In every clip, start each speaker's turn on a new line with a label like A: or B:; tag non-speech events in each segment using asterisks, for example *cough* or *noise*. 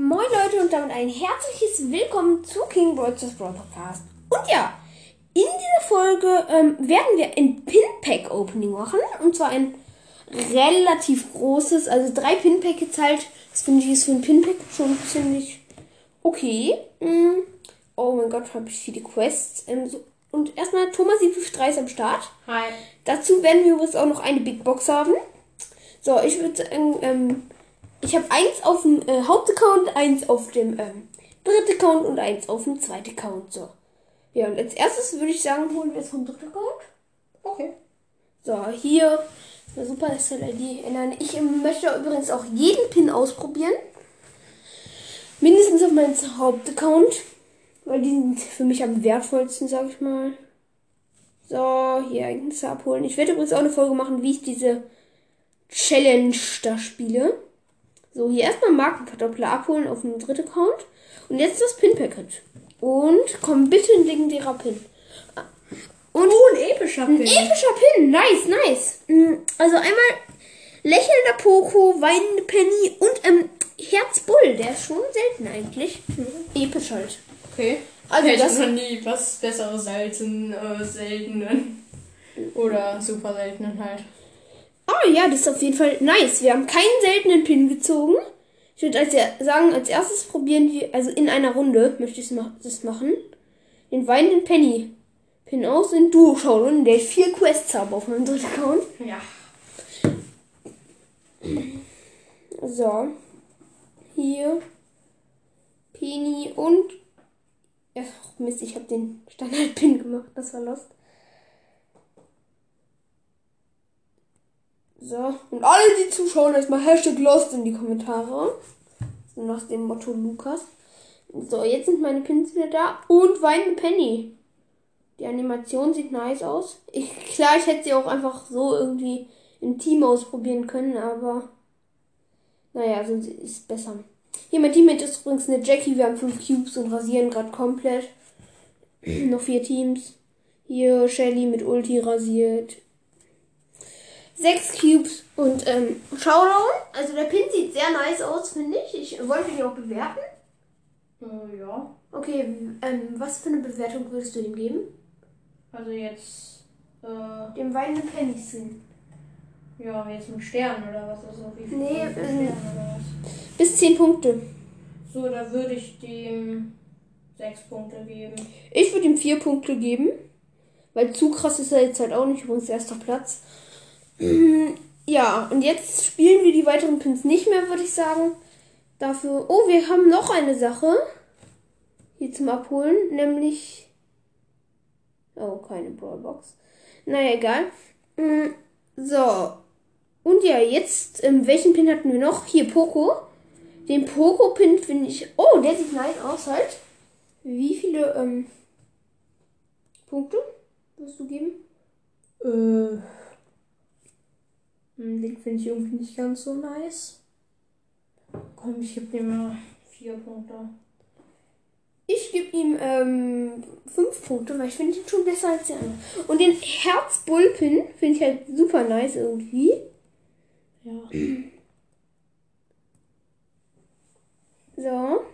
A: Moin Leute und damit ein herzliches Willkommen zu King Brothers Brawl Podcast. Und ja, in dieser Folge ähm, werden wir ein Pin-Pack Opening machen. Und zwar ein relativ großes, also drei Pin-Packets halt. Das finde ich ist für ein Pin-Pack schon ziemlich okay. Mm. Oh mein Gott, habe ich viele Quests. Ähm, so. Und erstmal Thomas 753 ist am Start.
B: Hi.
A: Dazu werden wir übrigens auch noch eine Big Box haben. So, ich würde sagen, ähm, ich habe eins auf dem äh, Hauptaccount, eins auf dem ähm, dritten Account und eins auf dem zweiten Account. So. Ja, und als erstes würde ich sagen, holen wir es vom dritten Account.
B: Okay.
A: So, hier Super SLID ändern. Ich ähm, möchte übrigens auch jeden Pin ausprobieren. Mindestens auf meinem Hauptaccount. Weil die sind für mich am wertvollsten, sag ich mal. So, hier Ereignisse abholen. Ich werde übrigens auch eine Folge machen, wie ich diese Challenge da spiele. So, hier erstmal Markenverdoppler abholen auf dem dritten Account. Und jetzt das Pin-Packet. Und komm bitte ein legendärer Pin.
B: Und oh, ein epischer
A: ein
B: Pin.
A: epischer Pin. Nice, nice. Mm, Also einmal lächelnder Poco, weinende Penny und ähm, Herzbull. Der ist schon selten eigentlich. Episch halt.
B: Okay.
A: Also
B: Also
A: das-
B: das noch nie was besseres als einen äh, seltenen. Oder super seltenen halt.
A: Oh ja, das ist auf jeden Fall nice. Wir haben keinen seltenen Pin gezogen. Ich würde als sagen, als erstes probieren wir, also in einer Runde möchte ich das machen, den weinenden Penny Pin aus in Duo schauen, der ich vier Quests habe auf meinem dritten Account.
B: Ja.
A: So. Hier. Penny und. Ach, Mist, ich habe den Standard-Pin gemacht. Das war lost. So. Und alle, die zuschauen, erstmal Hashtag Lost in die Kommentare. So nach dem Motto Lukas. So, jetzt sind meine Pins wieder da. Und weinende Penny. Die Animation sieht nice aus. Ich, *laughs* klar, ich hätte sie auch einfach so irgendwie im Team ausprobieren können, aber. Naja, so ist besser. Hier, mein Teammate ist übrigens eine Jackie. Wir haben fünf Cubes und rasieren gerade komplett. *clears throat* Noch vier Teams. Hier Shelly mit Ulti rasiert. Sechs Cubes und ähm, Showdown. Also der Pin sieht sehr nice aus, finde ich. Ich wollte ihn auch bewerten.
B: Äh, ja.
A: Okay, ähm, was für eine Bewertung würdest du ihm geben?
B: Also jetzt. Äh,
A: Dem weinenden Penny Skin.
B: ja, jetzt mit Sternen oder was? Also wie viel
A: Nee, ähm,
B: oder was?
A: Bis 10 Punkte.
B: So, da würde ich dem sechs Punkte geben.
A: Ich würde ihm vier Punkte geben. Weil zu krass ist er jetzt halt auch nicht. Übrigens erster Platz. Ja, und jetzt spielen wir die weiteren Pins nicht mehr, würde ich sagen. Dafür. Oh, wir haben noch eine Sache. Hier zum Abholen. Nämlich. Oh, keine Brawlbox. Naja, egal. Mm, So. Und ja, jetzt, ähm, welchen Pin hatten wir noch? Hier, Poco. Den Poco-Pin finde ich. Oh, der sieht nice aus halt. Wie viele ähm, Punkte wirst du geben?
B: Äh. Hm, Den finde ich irgendwie nicht ganz so nice. Komm, ich gebe dem mal vier Punkte.
A: Ich gebe ihm ähm, fünf Punkte, weil ich finde ihn schon besser als der andere. Und den Herzbullpin finde ich halt super nice irgendwie.
B: Ja. *clears throat*
A: So.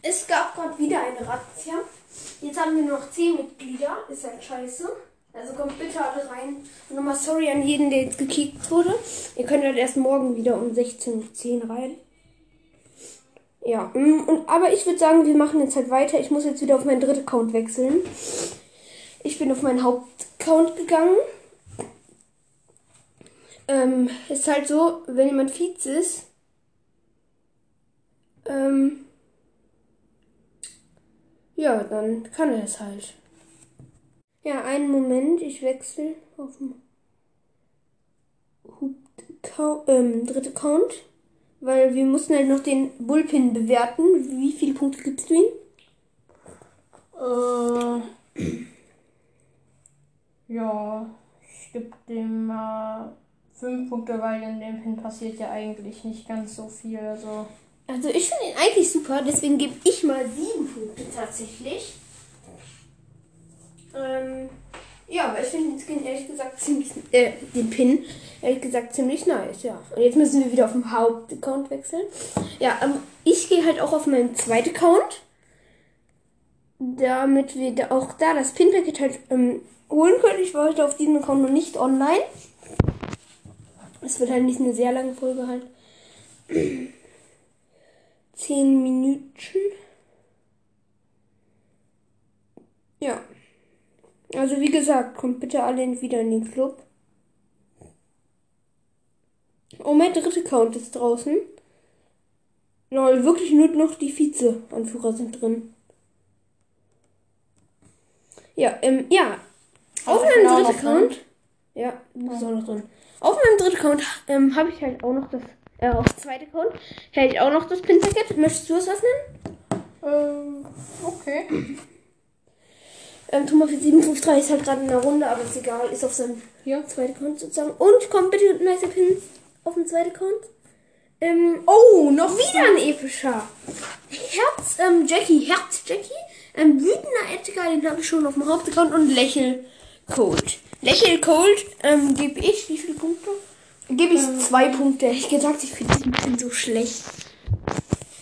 A: Es gab gerade wieder eine Razzia. Jetzt haben wir nur noch 10 Mitglieder. Ist halt scheiße. Also kommt bitte alle rein. Und nochmal sorry an jeden, der jetzt gekickt wurde. Ihr könnt halt erst morgen wieder um 16.10 Uhr rein. Ja, mm, und, aber ich würde sagen, wir machen jetzt halt weiter. Ich muss jetzt wieder auf meinen dritten Account wechseln. Ich bin auf meinen Hauptaccount gegangen. Ähm, ist halt so, wenn jemand Vize ist, ähm, ja, dann kann er es halt. Ja, einen Moment, ich wechsle auf den ähm, dritte Account, weil wir mussten halt noch den Bullpin bewerten. Wie viele Punkte gibst du ihm?
B: Äh, *clears throat* ja, ich gebe dem mal fünf Punkte, weil in dem Pin passiert ja eigentlich nicht ganz so viel. Also,
A: Also ich finde ihn eigentlich super, deswegen gebe ich mal sieben Punkte tatsächlich. Ähm, Ja, aber ich finde den Skin ehrlich gesagt ziemlich, äh, den Pin ehrlich gesagt ziemlich nice, ja. Und jetzt müssen wir wieder auf den Hauptaccount wechseln. Ja, ähm, ich gehe halt auch auf meinen zweiten Account. Damit wir da auch da das Pin-Paket halt ähm, holen können. Ich war heute auf diesem Account noch nicht online. Es wird halt nicht eine sehr lange Folge halt. *clears throat* Zehn Minuten. Ja. Also wie gesagt, kommt bitte alle wieder in den Club. Oh, mein dritter Account ist draußen. Lol, wirklich nur noch die Vize-Anführer sind drin. Ja, ähm, ja. Auf meinem dritten Account. Ja, du bist auch noch drin. Auf meinem dritten Account ähm, habe ich halt auch noch das. Äh, auf dem zweiten Account hält ich auch noch das Pin-Paket. Möchtest du es öffnen?
B: Ähm, okay.
A: Ähm, Thomas 753 ist halt gerade in der Runde, aber ist egal, ist auf seinem
B: Hier.
A: zweiten Account sozusagen. Und kommt bitte mit nice Pins auf dem zweiten Account. Ähm,
B: Oh, noch
A: wieder ein epischer. Herz, ähm, Jackie, Herz Jackie. Ähm, wütender Edgar, den habe ich schon auf dem Hauptaccount und Lächel Cold. Lächel Cold, ähm, gebe ich wie viele Punkte? Gebe ich zwei Punkte. Ich gesagt, ich finde diesen Pin so schlecht.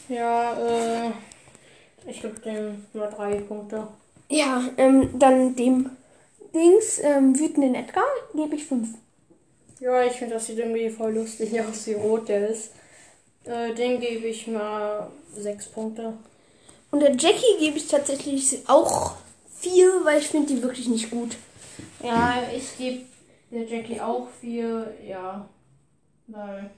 B: Ja, äh. Ich gebe dem nur drei Punkte.
A: Ja, ähm, dann dem Dings, ähm, wütenden Edgar, gebe ich fünf.
B: Ja, ich finde, das sieht irgendwie voll lustig aus, wie rot der ist. Äh, den gebe ich mal sechs Punkte.
A: Und der Jackie gebe ich tatsächlich auch vier, weil ich finde die wirklich nicht gut.
B: Ja, ich gebe der Jackie auch vier, ja. Weil.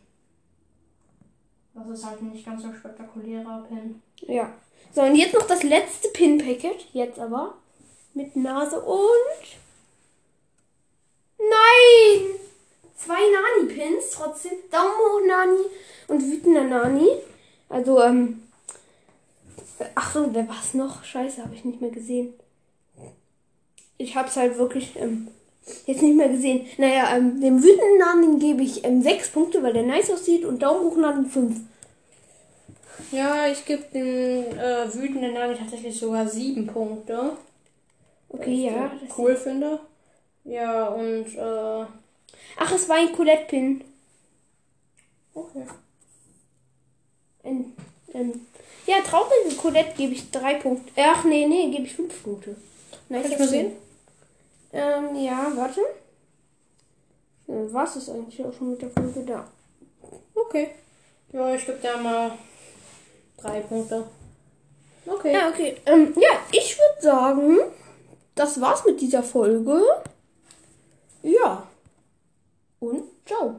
B: Das ist halt nicht ganz so spektakulärer Pin.
A: Ja. So, und jetzt noch das letzte Pin-Packet. Jetzt aber. Mit Nase und. Nein! Zwei Nani-Pins trotzdem. Daumen hoch, Nani. Und wütender Nani. Also, ähm. Ach so, wer war's noch? Scheiße, habe ich nicht mehr gesehen. Ich hab's halt wirklich ähm, jetzt nicht mehr gesehen. Naja, ähm, dem wütenden Nani gebe ich ähm, sechs Punkte, weil der nice aussieht. Und Daumen hoch, Nani fünf.
B: Ja, ich gebe dem äh, wütenden Nani tatsächlich sogar sieben Punkte.
A: Okay, ja. Das
B: cool finde. Ja, und äh,
A: Ach, es war ein Colette-Pin.
B: okay.
A: Ein, ähm, ja, traurige Colette gebe ich drei Punkte. Ach, nee, nee, gebe ich fünf Punkte. Nice
B: Kann ich mal sehen?
A: Ähm, ja, warte. Äh, was ist eigentlich auch schon mit der Folge da?
B: Okay. Ja, ich gebe da mal drei Punkte. Okay.
A: Ja, okay. Ähm, ja, ich würde sagen, das war's mit dieser Folge. Ja. Und ciao.